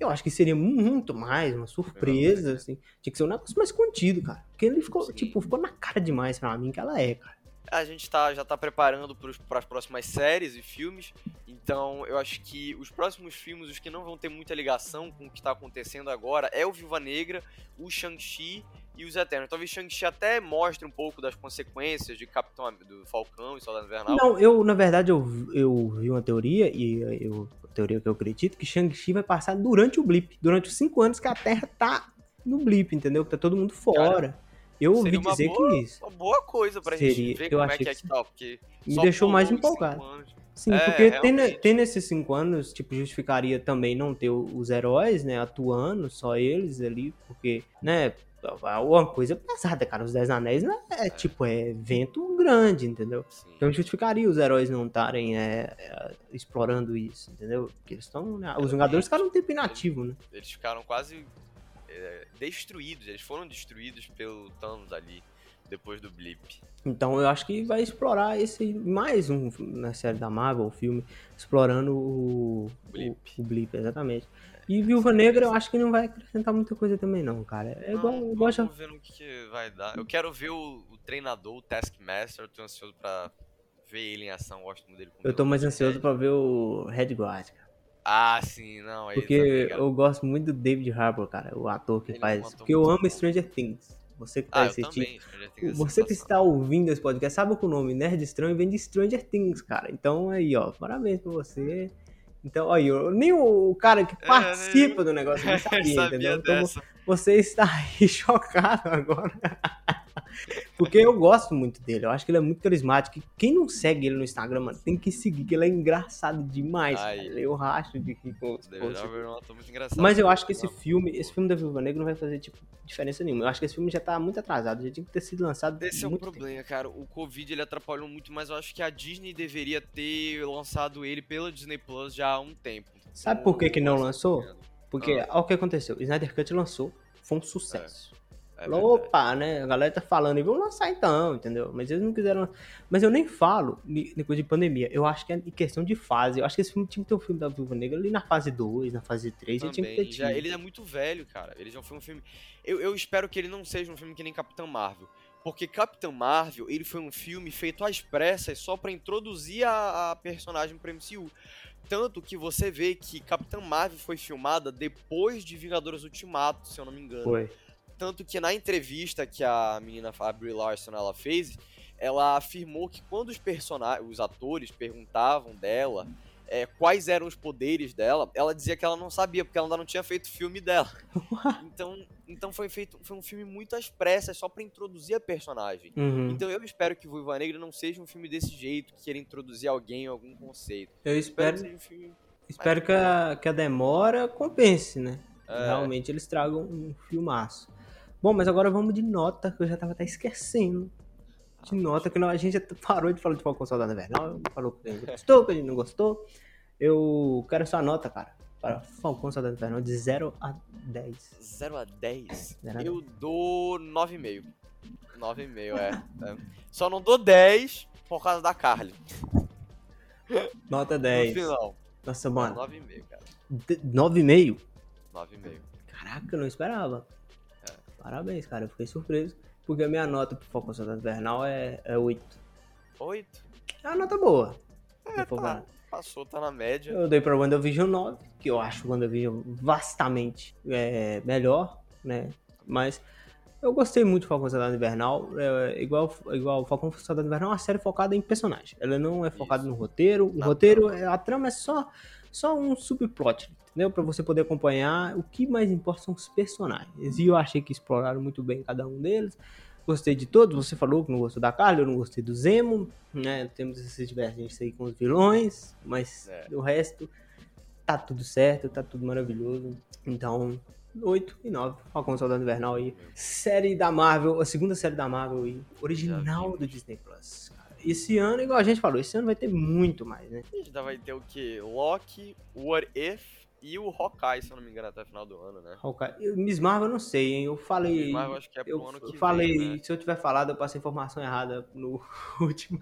Eu acho que seria muito mais uma surpresa, assim. Tinha que ser um negócio mais contido, cara. Porque ele ficou, Sim. tipo, ficou na cara demais pra mim que ela é, cara. A gente tá, já tá preparando para as próximas séries e filmes, então eu acho que os próximos filmes, os que não vão ter muita ligação com o que tá acontecendo agora, é o Viúva Negra, o Shang-Chi e os Eternos. Talvez Shang-Chi até mostre um pouco das consequências de Capitão do Falcão e Soldado Invernal. Não, eu, na verdade, eu, eu vi uma teoria, e eu, a teoria que eu acredito, que Shang-Chi vai passar durante o blip, durante os cinco anos que a Terra tá no blip, entendeu? Que tá todo mundo fora. eu ouvi dizer boa- que isso. Uma boa coisa pra Seria, gente ver eu como é achei que é que que tá, porque Me deixou mais empolgado. Sim, É, porque tem, ne- realmente. tem nesses cinco anos, tipo, justificaria também não ter os heróis, né, atuando, só eles ali, porque, né, uma coisa pesada, cara, os Dez Anéis não é, tipo, é evento grande, entendeu? Sim. Então justificaria os heróis não estarem é, é, explorando isso, entendeu? Porque eles estão, né, os Vingadores ficaram um tempo inativo, né? Eles ficaram quase é, destruídos, eles foram destruídos pelo Thanos ali, depois do blip. Então eu acho que vai explorar esse mais um na série da Marvel, o filme, explorando o Blip. O, o blip, exatamente. E Viúva Negra eu acho que não vai acrescentar muita coisa também não, cara. É igual, Não, igual já... ver no que, vai dar. Eu quero ver o, o treinador, o Taskmaster, eu tô ansioso pra ver ele em ação, gosto muito dele. Eu tô mais ansioso pra ver o Red Guard, cara. Ah, sim, não, Porque também, eu gosto muito do David Harbour, cara, o ator que Ele é faz. Porque eu amo bom. Stranger Things. Você que tá Ah, eu assistindo. também, é Você que está ouvindo esse podcast, sabe que o nome Nerd Estranho vem de Stranger Things, cara. Então aí, ó, parabéns pra você. Então, aí, nem o cara que É, participa nem- do negócio não sabia, Sabia entendeu? Então dessa. você está aí chocado agora. Porque eu gosto muito dele, eu acho que ele é muito carismático. E quem não segue ele no Instagram, mano, tem que seguir, que ele é engraçado demais. Ai. Eu racho de rir com os é. Mas eu acho que esse filme, esse filme da Viúva Negra não vai fazer, tipo, diferença nenhuma. Eu acho que esse filme já tá muito atrasado, já tinha que ter sido lançado Esse é o muito tempo. problema, cara. O Covid ele atrapalhou muito, mas eu acho que a Disney deveria ter lançado ele pela Disney Plus já há um tempo. Sabe por que que não lançou? Porque, Ah. olha o que aconteceu. Snyder Cut lançou, foi um sucesso. É Opa, né? A galera tá falando e vamos lançar então, entendeu? Mas eles não quiseram. Mas eu nem falo depois de pandemia. Eu acho que é em questão de fase. Eu acho que esse filme tinha que ter um filme da Viúva Negra ali na fase 2, na fase 3. Também, tinha que ter já, ele é muito velho, cara. Ele já foi um filme. Eu, eu espero que ele não seja um filme que nem Capitão Marvel. Porque Capitão Marvel, ele foi um filme feito às pressas só para introduzir a, a personagem pro MCU. Tanto que você vê que Capitão Marvel foi filmada depois de Vingadores Ultimato, se eu não me engano. Foi. Tanto que na entrevista que a menina a Brie Larson ela fez, ela afirmou que quando os personagens, os atores perguntavam dela é, quais eram os poderes dela, ela dizia que ela não sabia, porque ela ainda não tinha feito filme dela. então, então foi feito foi um filme muito às pressas, só para introduzir a personagem. Uhum. Então eu espero que Viúva Negra não seja um filme desse jeito, que queira introduzir alguém algum conceito. Eu espero, espero, que, um espero que, a, que a demora compense, né? É. Realmente eles tragam um filmaço. Bom, mas agora vamos de nota, que eu já tava até esquecendo. De nota, que não, a gente parou de falar de Falcão Soldado Invernal, falou que a gente gostou, que a gente não gostou. Eu quero sua nota, cara, para Falcão Soldado Invernal de 0 a 10. 0 a 10? Eu dou 9,5. 9,5, é. é. Só não dou 10 por causa da Carly. Nota 10. No final. Nossa, mano. 9,5, cara. 9,5? 9,5. Caraca, eu não esperava. Parabéns, cara. Eu fiquei surpreso. Porque a minha nota pro Falcão Soldado Invernal é, é 8. 8? É uma nota boa. É, tá, passou, tá na média. Eu dei pra WandaVision 9, que eu acho o WandaVision vastamente é, melhor, né? Mas eu gostei muito do Falcão Soldado Invernal. É, igual, igual o Falcão Soldado Invernal é uma série focada em personagem. Ela não é focada no roteiro. O na roteiro, trama. a trama é só, só um subplot entendeu? Para você poder acompanhar. O que mais importa são os personagens. E eu achei que exploraram muito bem cada um deles. Gostei de todos. Você falou que não gostou da Carla, eu não gostei do Zemo, né? Temos esses divergentes aí com os vilões, mas é. o resto tá tudo certo, tá tudo maravilhoso. Então, 8 e 9. Falcão Soldado Invernal aí. Série da Marvel, a segunda série da Marvel aí, original do Disney Plus. Esse ano, igual a gente falou, esse ano vai ter muito mais, né? A gente vai ter o que? Loki, What If, e o Hawkeye, se eu não me engano, até o final do ano, né? Hawkeye. Miss Marvel eu não sei, hein? Eu falei. Miss Marvel acho que é pro eu, ano que eu falei, vem, né? se eu tiver falado, eu passei informação errada no último.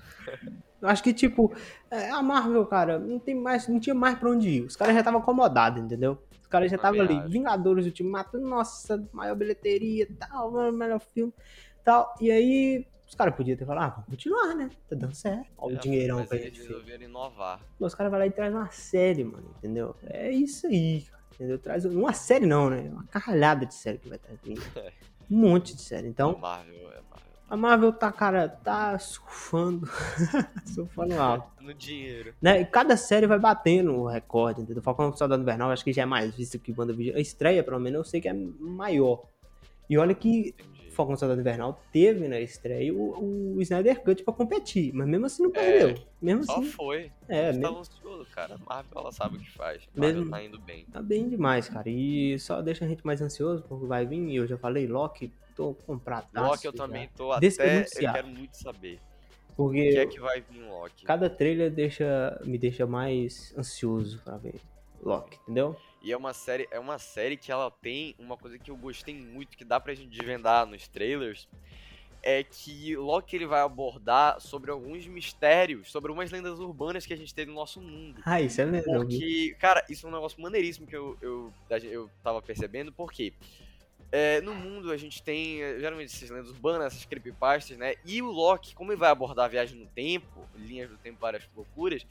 acho que, tipo, é, a Marvel, cara, não tem mais, não tinha mais pra onde ir. Os caras já estavam acomodados, entendeu? Os caras já estavam ali, Vingadores Ultimato, nossa, maior bilheteria, tal, melhor filme, tal. E aí, os caras podiam ter falado, ah, vamos continuar, né? Tá dando certo. Olha é, o dinheirão pra gente. Eles resolveram inovar. Os caras vão lá e trazem uma série, mano, entendeu? É isso aí, entendeu? Traz uma série não, né? Uma caralhada de série que vai trazer. um monte de série. Então. A Marvel, é Marvel. A Marvel tá, cara, tá surfando. surfando alto. No dinheiro. Né? E cada série vai batendo o recorde, entendeu? Falcão Soldado Invernal, acho que já é mais visto que Banda A estreia, pelo menos, eu sei que é maior. E olha que. Falcão Soldado Invernal teve na estreia o, o Snyder Cut pra competir, mas mesmo assim não perdeu. É, mesmo só assim. foi. É, mesmo... tava ansioso, cara. Marvel ela sabe o que faz. Marvel mesmo... tá indo bem. Tá bem demais, cara. E só deixa a gente mais ansioso porque vai vir. Eu já falei, Loki, tô comprado. Loki eu também tô até. Eu quero muito saber. Porque o que é que vai vir Loki? Cada trailer deixa, me deixa mais ansioso pra ver Loki, entendeu? E é uma série, é uma série que ela tem uma coisa que eu gostei muito, que dá pra gente desvendar nos trailers, é que Loki ele vai abordar sobre alguns mistérios, sobre algumas lendas urbanas que a gente tem no nosso mundo. Ah, isso é mesmo. Porque, cara, isso é um negócio maneiríssimo que eu, eu, eu tava percebendo, porque é, no mundo a gente tem geralmente essas lendas urbanas, essas creepypastas, né? E o Loki, como ele vai abordar a viagem no tempo, linhas do tempo, várias loucuras,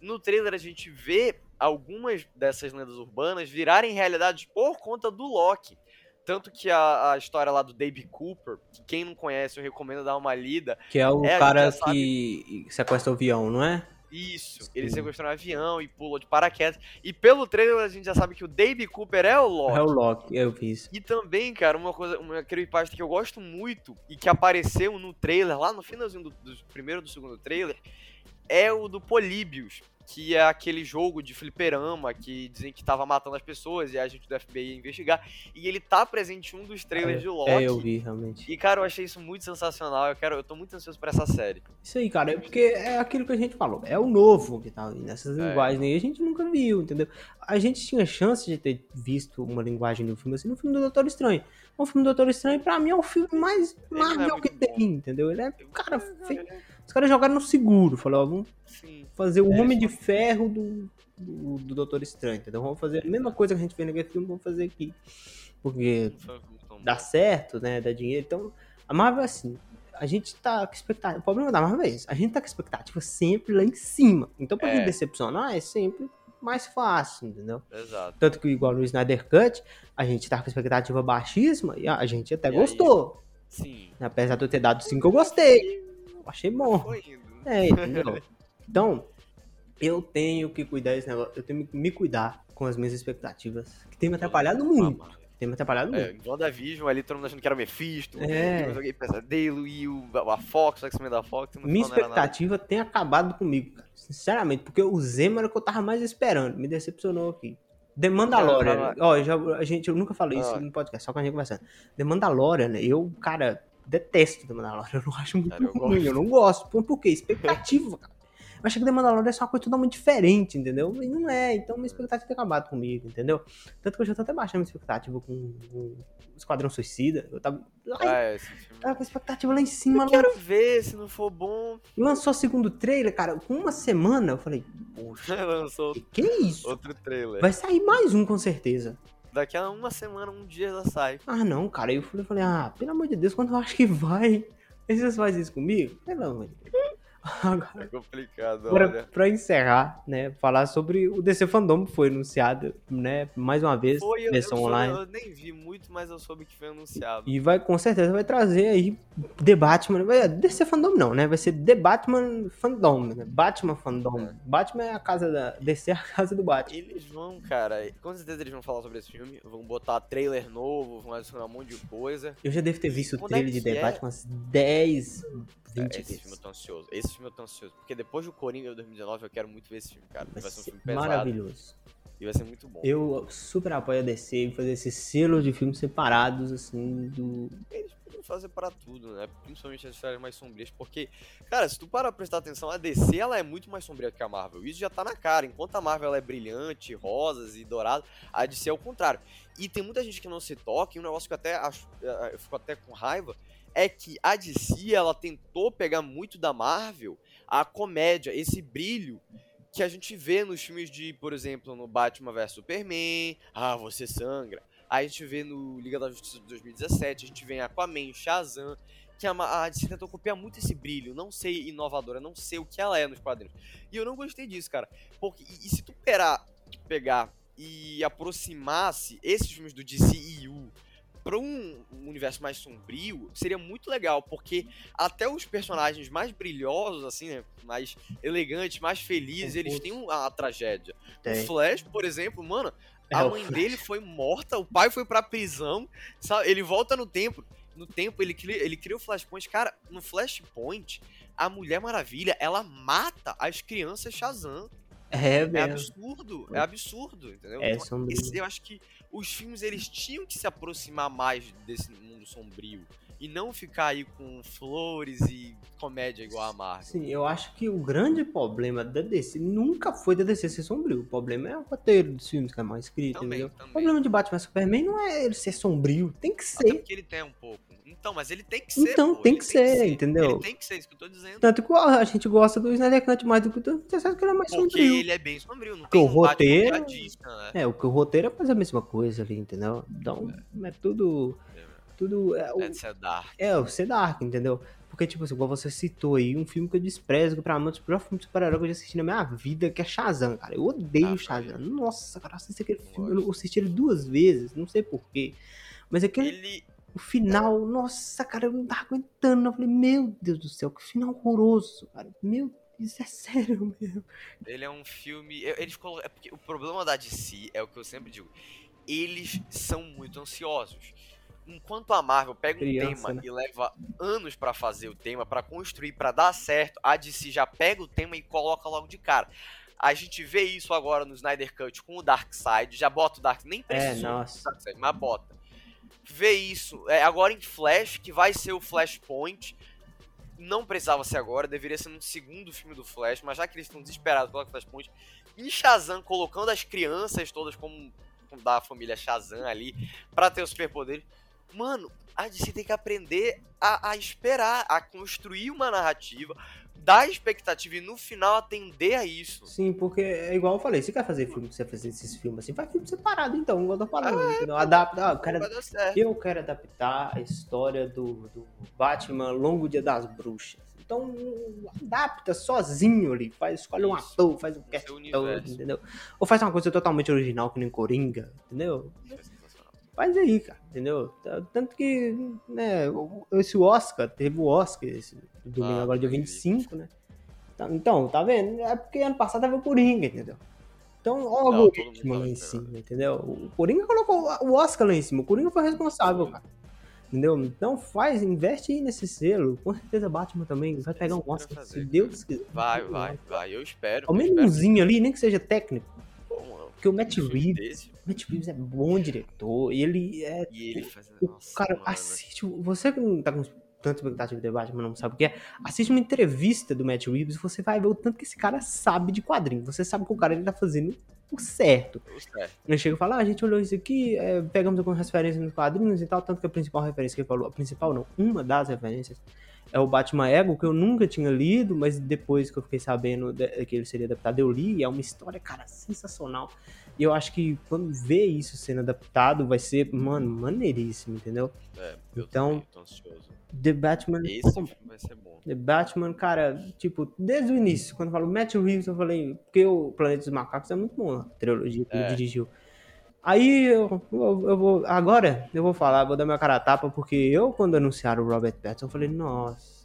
no trailer a gente vê algumas dessas lendas urbanas virarem realidade por conta do Loki. Tanto que a, a, história lá do Dave Cooper, que quem não conhece, eu recomendo dar uma lida. Que é o é, cara que sequestra o avião, não é? Isso, ele sequestrou um avião e pulou de paraquedas. E pelo trailer a gente já sabe que o Dave Cooper é o Loki. É o Loki, eu fiz. E também, cara, uma coisa, uma creepypasta que eu gosto muito e que apareceu no trailer, lá no finalzinho do, do primeiro do segundo trailer, é o do Políbios que é aquele jogo de fliperama que dizem que tava matando as pessoas e a gente do FBI ia investigar. E ele tá presente em um dos trailers é, de Loki. É, eu vi, realmente. E, cara, eu achei isso muito sensacional. Eu, quero, eu tô muito ansioso por essa série. Isso aí, cara, é porque é aquilo que a gente falou. É o novo que tá vindo. Essas é. linguagens aí a gente nunca viu, entendeu? A gente tinha chance de ter visto uma linguagem no filme assim no filme do Doutor Estranho. O filme do Doutor Estranho, pra mim, é o filme mais é Marvel é que tem, bom. entendeu? Ele é, cara, feio. Os caras jogaram no seguro, falou, vamos Sim. Fazer o é, Homem de Ferro do, do, do, Doutor Estranho, entendeu? Vamos fazer a mesma coisa que a gente fez naquele filme, vamos fazer aqui. Porque dá certo, né? Dá dinheiro. Então, a Marvel é assim. A gente tá com expectativa. O problema da Marvel é isso. A gente tá com expectativa sempre lá em cima. Então, pra é. gente decepcionar, é sempre mais fácil, entendeu? Exato. Tanto que, igual no Snyder Cut, a gente tá com expectativa baixíssima e a gente até e gostou. Aí? Sim. Apesar de eu ter dado 5, eu gostei. Achei bom. Foi indo. É, entendeu? então, eu tenho que cuidar desse negócio. Eu tenho que me cuidar com as minhas expectativas. Que tem me atrapalhado muito. Tem me atrapalhado é, muito. É, WandaVision ali, todo mundo achando que era o Mephisto, é. eu joguei Pesadelo e o, a Fox, o X-Men da Fox. Minha expectativa tem acabado comigo, cara. Sinceramente, porque o Zemo era o que eu tava mais esperando. Me decepcionou aqui. The Mandalorian. Ó, já, a gente, eu nunca falei ah. isso no podcast, só com a gente conversando. The Mandalorian, eu, cara, detesto The Mandalorian. Eu não acho muito eu ruim, gosto. eu não gosto. Por, por quê? Expectativa, cara. Eu achei que The Mandalorian é só uma coisa totalmente diferente, entendeu? E não é, então minha expectativa tem acabado comigo, entendeu? Tanto que eu já tô até baixando minha expectativa com, o Esquadrão Suicida. Eu tava. Ai, ah, é, tava com a expectativa lá em cima. Eu quero ver, se não for bom. Lançou o segundo trailer, cara, com uma semana eu falei, poxa. Lançou. Que, é isso? Outro trailer. Vai sair mais um com certeza. Daqui a uma semana, um dia já sai. Ah, não, cara. Aí eu falei, ah, pelo amor de Deus, quando eu acho que vai. E vocês fazem isso comigo? Pelo amor de Deus. Agora, é complicado, pra, olha. Pra encerrar, né, falar sobre o DC Fandom que foi anunciado, né, mais uma vez, foi, versão eu, eu, online. Eu nem vi muito, mas eu soube que foi anunciado. E vai, com certeza, vai trazer aí The Batman, vai, DC Fandom não, né, vai ser The Batman Fandom, né, Batman Fandom. É. Batman é a casa da, DC é a casa do Batman. Eles vão, cara, com certeza eles vão falar sobre esse filme, vão botar trailer novo, vão adicionar um monte de coisa. Eu já devo ter visto o trailer é de The é? Batman umas 10, 20 é, esse filme eu tô ansioso. Esse filme eu tô ansioso. Porque depois do Coringa 2019 eu quero muito ver esse filme, cara. Vai, vai ser um filme pesado. Maravilhoso. E vai ser muito bom. Eu super apoio a DC em fazer esses selos de filmes separados, assim, do. Eles podem fazer para tudo, né? Principalmente as histórias mais sombrias. Porque, cara, se tu parar pra prestar atenção, a DC ela é muito mais sombria que a Marvel. Isso já tá na cara. Enquanto a Marvel é brilhante, rosas e dourada, a DC é o contrário. E tem muita gente que não se toca, e um negócio que eu até acho. Eu fico até com raiva é que a DC ela tentou pegar muito da Marvel a comédia, esse brilho que a gente vê nos filmes de, por exemplo, no Batman vs Superman, ah, você sangra. Aí a gente vê no Liga da Justiça de 2017, a gente vê em Aquaman, Shazam, que a, DC tentou copiar muito esse brilho, não ser inovadora, não ser o que ela é nos quadrinhos. E eu não gostei disso, cara. Porque, e, e se tu pegar, pegar e aproximasse esses filmes do DCEU para um universo mais sombrio, seria muito legal, porque até os personagens mais brilhosos, assim, né, mais elegantes, mais felizes, eles têm uma, tragédia. Tem. O Flash, por exemplo, mano, é a mãe dele foi morta, o pai foi pra prisão, sabe? Ele volta no tempo. No tempo, ele cria, ele cria o Flashpoint. Cara, no Flashpoint, a Mulher Maravilha, ela mata as crianças Shazam. É, é absurdo, é absurdo, entendeu? É sombrio. Esse, eu acho que os filmes eles tinham que se aproximar mais desse mundo sombrio e não ficar aí com flores e comédia igual a Marvel. Sim, eu acho que o grande problema da DC nunca foi da DC ser sombrio. O problema é o roteiro dos filmes que é mal escrito, também? Também. O problema de Batman Superman não é ele ser sombrio, tem que ser. Até porque ele tem um pouco. Então, mas ele tem que ser. Então, pô, tem, que, ser, ser, entendeu? Ele tem que ser, isso que eu tô dizendo. Tanto que a gente gosta do Snyder Cut mais do que o você sabe que ele é mais Porque sombrio. Ele é bem sombrio, não Porque tem o um roteiro. Né? É, o que o roteiro é fazer a mesma coisa ali, entendeu? Então, é, é tudo. É, tudo. É, o, é ser dark. É, o ser dark, entendeu? Porque, tipo assim, igual você citou aí, um filme que eu desprezo, que pra mim é um dos piores filmes de super-herói que eu já assisti na minha vida, que é Shazam, cara. Eu odeio ah, Shazam. Nossa, cara, eu assisti aquele filme, eu assisti ele duas vezes, não sei porquê. Mas aquele. Ele o final, nossa, cara, eu não tava aguentando. Eu falei, meu Deus do céu, que final horroroso, cara. Meu Deus, é sério mesmo. Ele é um filme. Eles colocam. É porque o problema da DC é o que eu sempre digo. Eles são muito ansiosos. Enquanto a Marvel pega Criança, um tema né? e leva anos para fazer o tema, para construir, para dar certo, a DC já pega o tema e coloca logo de cara. A gente vê isso agora no Snyder Cut com o Dark Side, já bota o Dark, nem precisa, é, nossa. mas bota ver isso é, agora em Flash, que vai ser o Flashpoint. Não precisava ser agora, deveria ser no segundo filme do Flash, mas já que eles estão desesperados pelo Flashpoint. E Shazam colocando as crianças todas como, como da família Shazam ali, para ter os superpoderes. mano, a DC tem que aprender a, a esperar, a construir uma narrativa, dar expectativa e no final atender a isso. Sim, porque é igual eu falei, você quer fazer filme, você fazer esses filmes assim, faz filme separado então, igual eu tô falando, ah, entendeu? Adapta, ah, eu, quero, eu quero adaptar a história do, do Batman Longo Dia das Bruxas. Então, adapta sozinho ali, faz, escolhe um ator, faz um cast entendeu? Ou faz uma coisa totalmente original, que nem Coringa, entendeu? Faz aí, cara, entendeu? Tanto que, né, esse Oscar, teve o Oscar esse domingo ah, agora, dia 25, né? Então, então, tá vendo? É porque ano passado tava o Coringa, entendeu? Então, ó o algoritmo lá em cima, entendeu? O Coringa colocou o Oscar lá em cima, o Coringa foi responsável, cara. Entendeu? Então faz, investe aí nesse selo. Com certeza Batman também vai pegar um Oscar, se Deus quiser. Vai, vai, vai, eu espero. Ao menos umzinho ali, nem que seja técnico. Porque o Matt Reeves, Matt Reeves é bom diretor, ele é. E ele faz. O Nossa, cara, mano. assiste. Você que não tá com tanta expectativa de debate, mas não sabe o que é, assiste uma entrevista do Matt Reeves e você vai ver o tanto que esse cara sabe de quadrinho. Você sabe que o cara ele tá fazendo o certo. O certo. Ele chega e fala, ah, a gente olhou isso aqui, é, pegamos algumas referências nos quadrinhos e tal, tanto que a principal referência que ele falou, a principal não, uma das referências é o Batman Ego, que eu nunca tinha lido, mas depois que eu fiquei sabendo que ele seria adaptado, eu li, e é uma história, cara, sensacional. E eu acho que quando vê isso sendo adaptado, vai ser, mano, maneiríssimo, entendeu? É, eu então, tô ansioso. The Batman. Esse vai ser bom. The Batman, cara, tipo, desde o início, quando eu falo Matt Reeves, eu falei, porque o Planeta dos Macacos é muito bom, a trilogia que é. ele dirigiu. Aí eu, eu, eu, vou. Agora eu vou falar, vou dar minha cara a tapa, porque eu, quando anunciaram o Robert Pattinson, eu falei, nossa.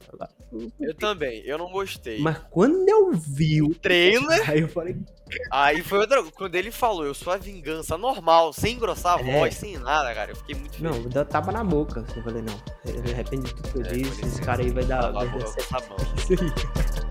Eu também, eu não gostei. Mas quando eu vi o trailer. Aí eu falei. Aí foi outra. Quando ele falou, eu sou a vingança normal, sem engrossar a é. voz, sem nada, cara. Eu fiquei muito feliz. Não, dá tapa na boca. Eu falei, não. De repente de tudo que eu é, disse, esse cara aí vai dar. Vai dar tá bom.